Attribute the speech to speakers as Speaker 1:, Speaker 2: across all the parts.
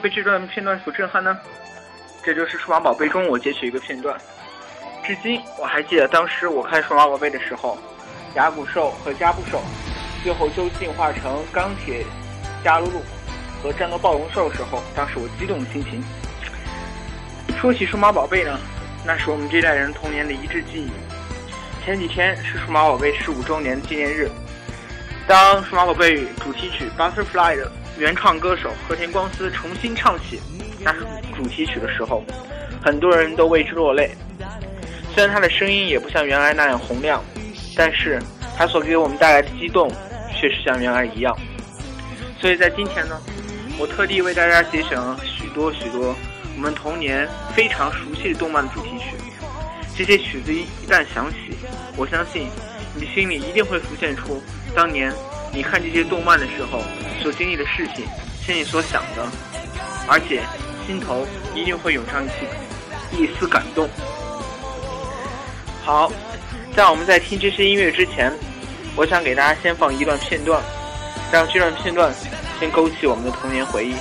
Speaker 1: 被这段片段所震撼呢？这就是《数码宝贝》中我截取一个片段，至今我还记得当时我看《数码宝贝》的时候，牙骨兽和加布兽最后就进化成钢铁加鲁鲁和战斗暴龙兽的时候，当时我激动的心情。说起数码宝贝呢，那是我们这代人童年的一致记忆。前几天是数码宝贝十五周年纪念日，当数码宝贝主题曲《Butterfly》的原创歌手和田光司重新唱起那首主题曲的时候，很多人都为之落泪。虽然他的声音也不像原来那样洪亮，但是他所给我们带来的激动却是像原来一样。所以在今天呢，我特地为大家节选了许多许多。我们童年非常熟悉的动漫主题曲，这些曲子一一旦响起，我相信你心里一定会浮现出当年你看这些动漫的时候所经历的事情，心里所想的，而且心头一定会涌上一丝一丝感动。好，在我们在听这些音乐之前，我想给大家先放一段片段，让这段片段先勾起我们的童年回忆。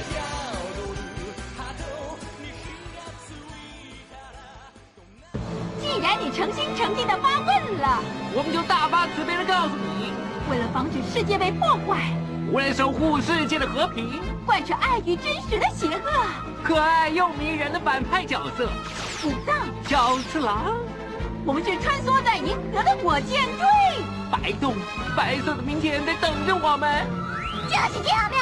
Speaker 2: 坏，
Speaker 3: 为了守护世界的和平，
Speaker 2: 贯彻爱与真实的邪恶，
Speaker 3: 可爱又迷人的反派角色，
Speaker 2: 武藏、
Speaker 3: 小次郎，
Speaker 2: 我们是穿梭在银河的火箭队。
Speaker 3: 白洞，白色的明天在等着我们。
Speaker 2: 就是这样的。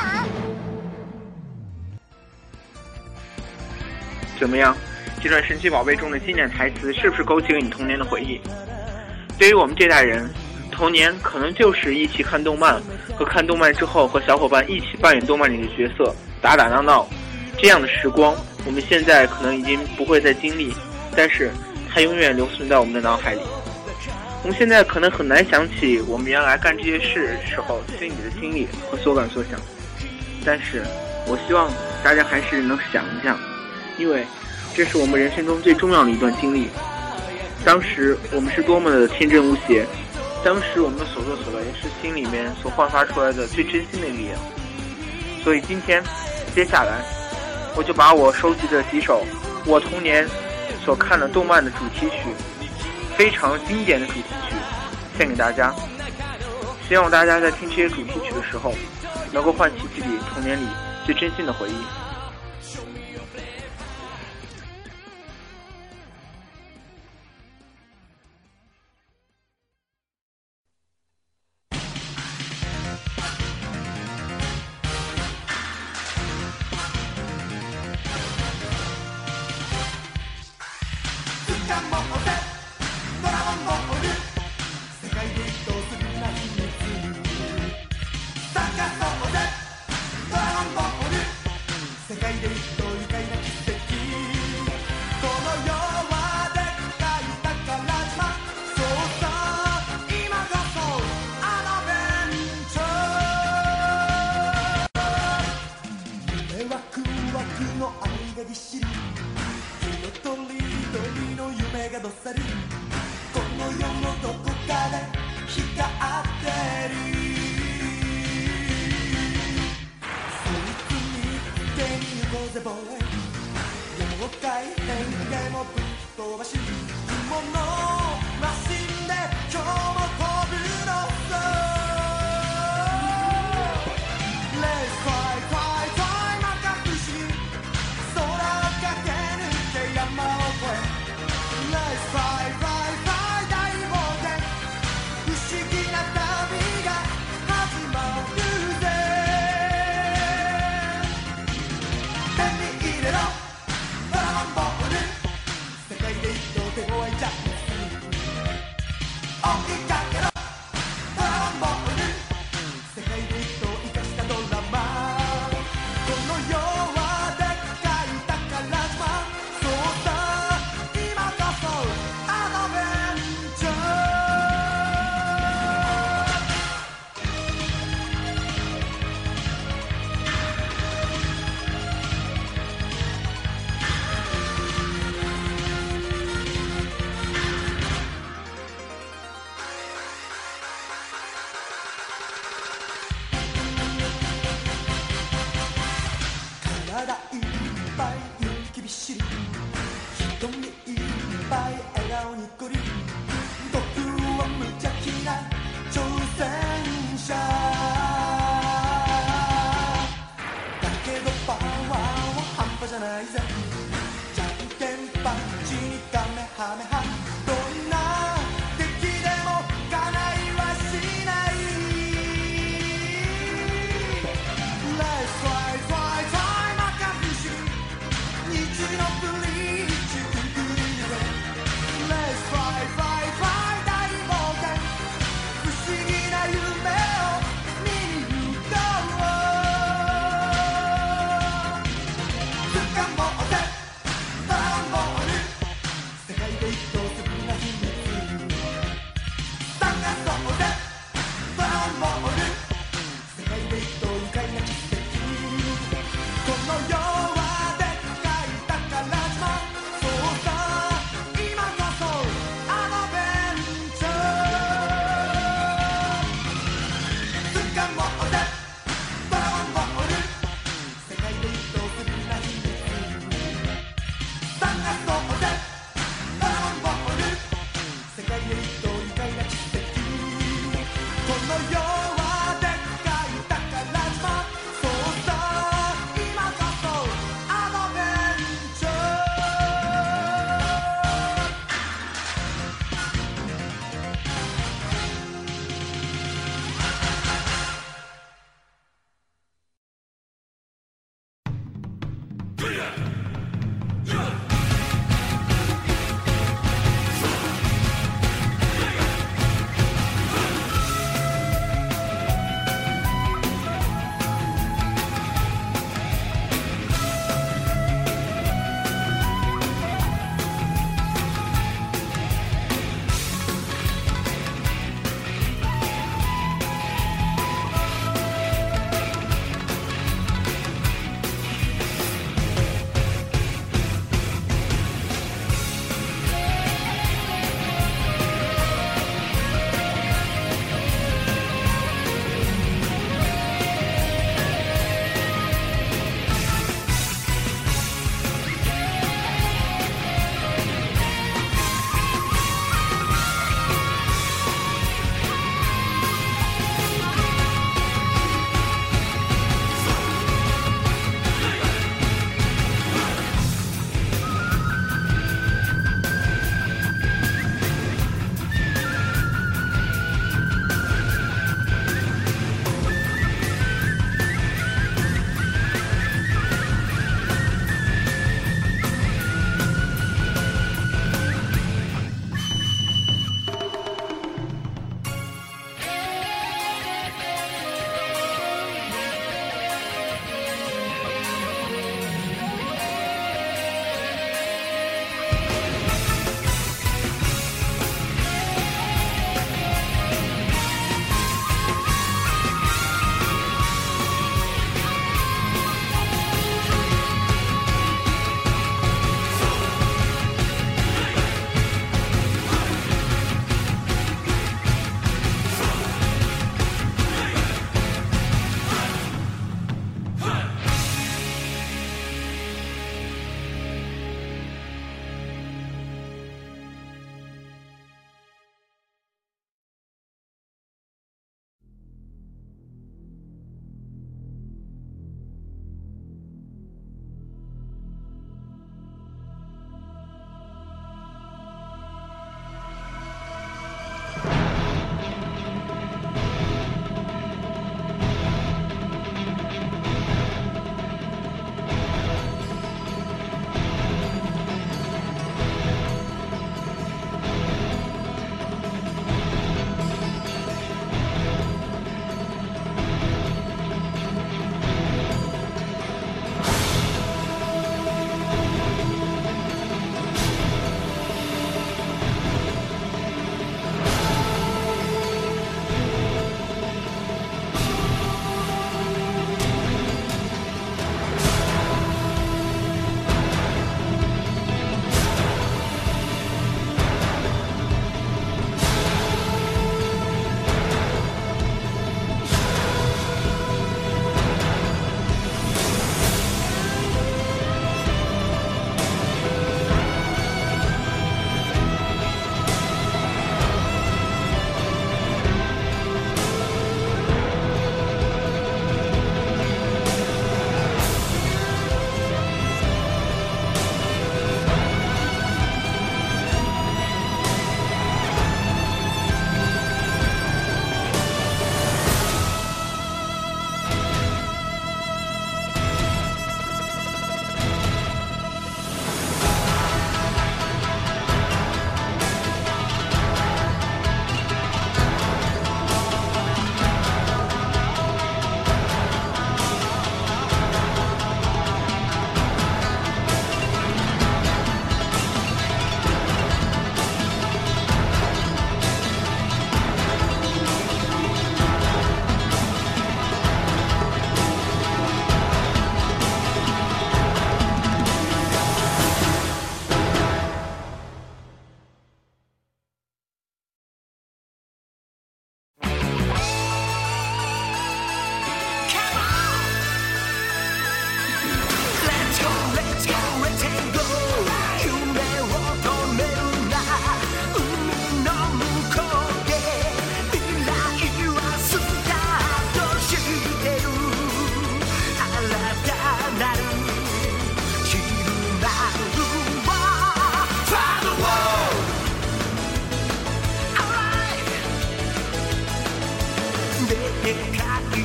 Speaker 1: 怎么样？这段神奇宝贝中的经典台词是不是勾起了你童年的回忆？对于我们这代人，童年可能就是一起看动漫，和看动漫之后和小伙伴一起扮演动漫里的角色，打打闹闹，这样的时光，我们现在可能已经不会再经历，但是它永远留存在我们的脑海里。我们现在可能很难想起我们原来干这些事时候心里的经历和所感所想，但是我希望大家还是能想一想，因为。这是我们人生中最重要的一段经历。当时我们是多么的天真无邪，当时我们所作所为是心里面所焕发出来的最真心的力量。所以今天，接下来，我就把我收集的几首我童年所看的动漫的主题曲，非常经典的主题曲，献给大家。希望大家在听这些主题曲的时候，能够唤起自己童年里最真心的回忆。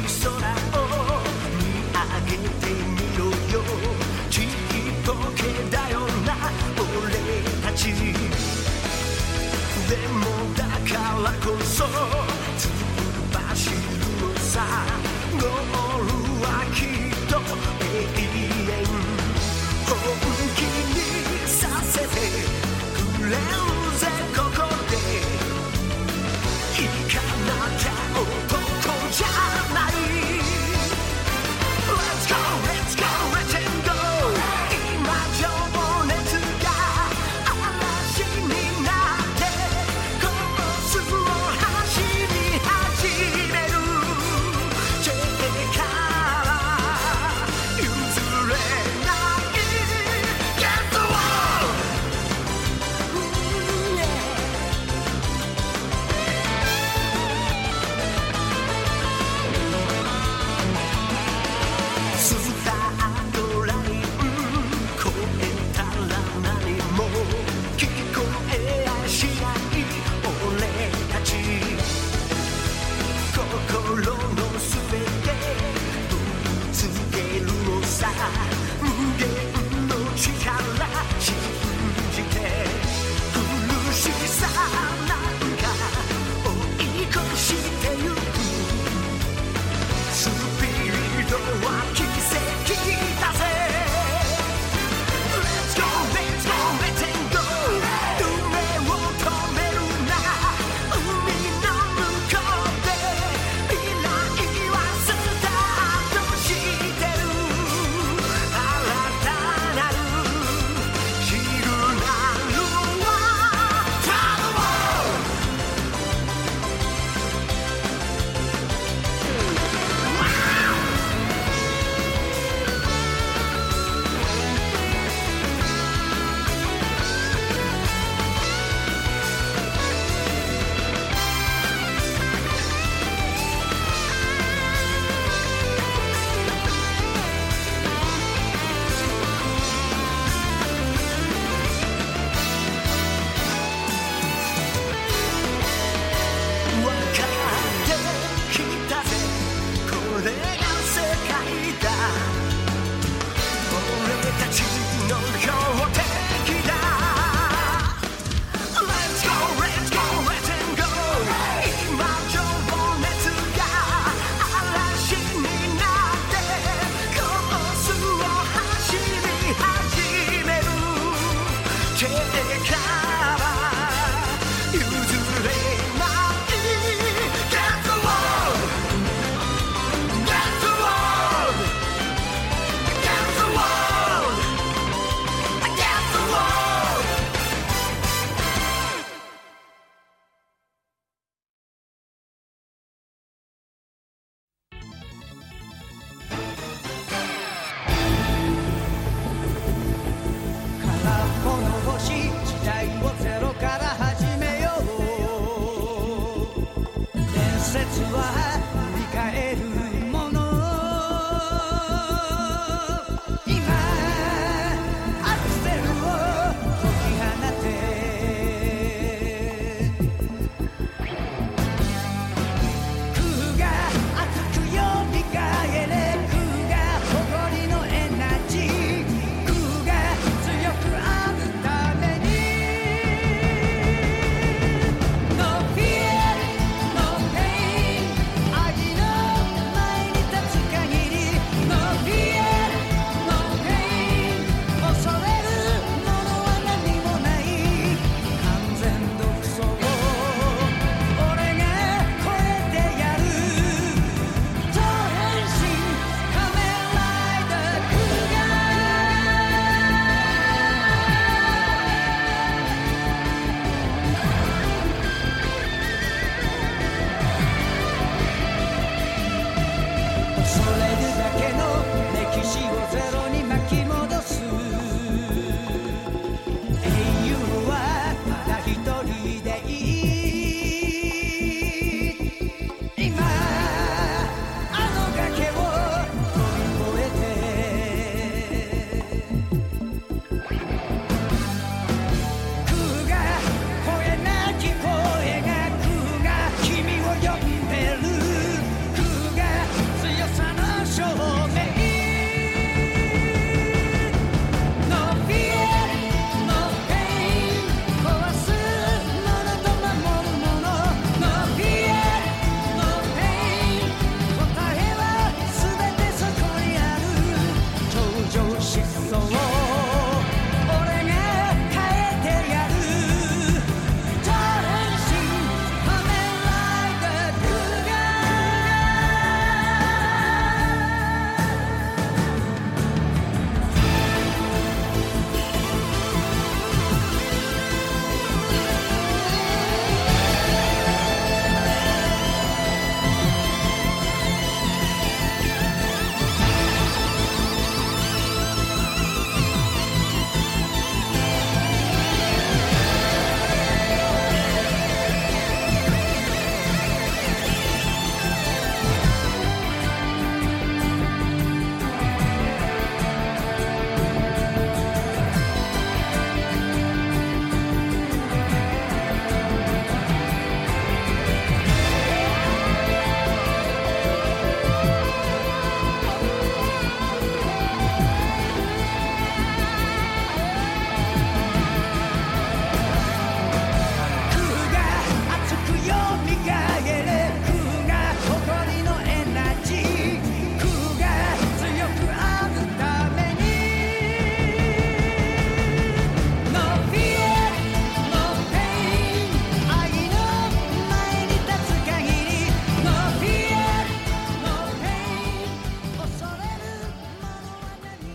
Speaker 4: sola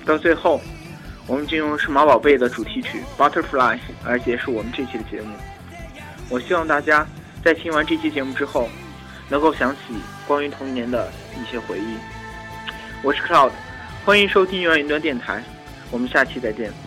Speaker 1: 到最后，我们就用数码宝贝的主题曲《Butterfly》来结束我们这期的节目。我希望大家在听完这期节目之后，能够想起关于童年的一些回忆。我是 Cloud，欢迎收听远远端电台，我们下期再见。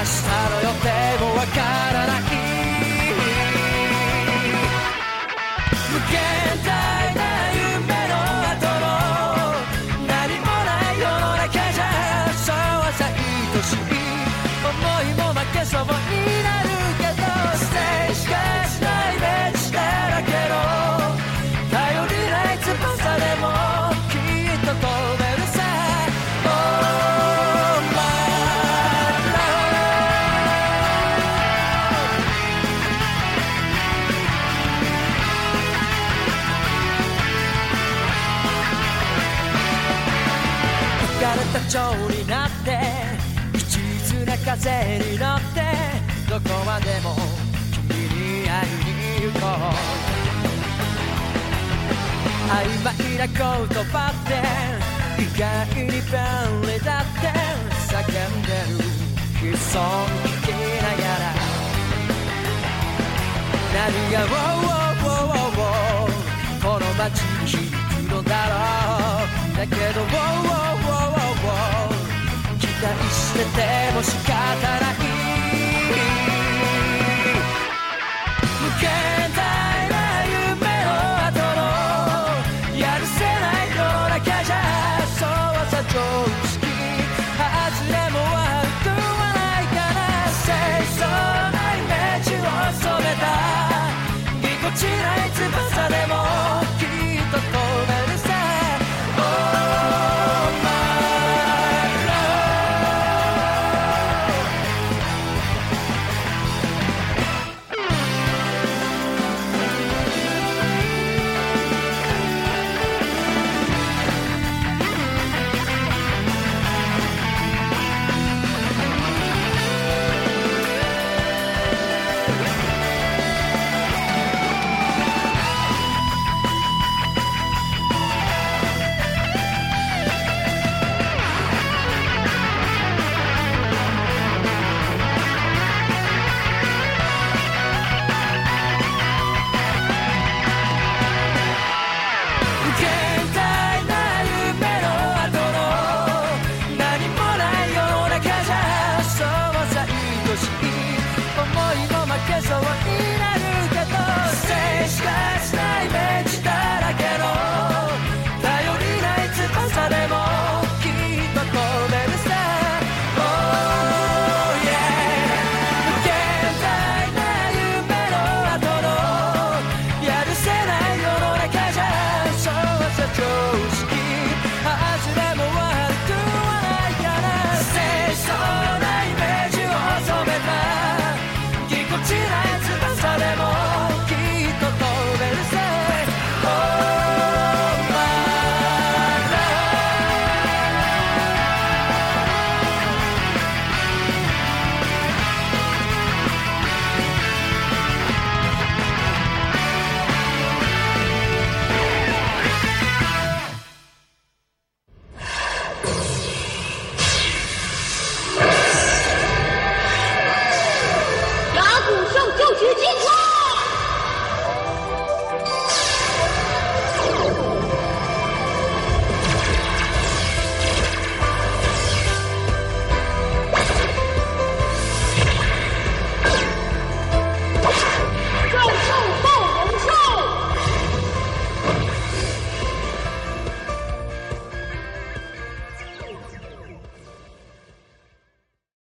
Speaker 5: 明日の予定もわからなくな言葉って意外に便利だって叫んでる。悲壮聞きながら何が「ウォーウォーウォーウォーこの街に響くのだろうだけど「ウォーウォーウォーウォーウォー期待してても仕方ない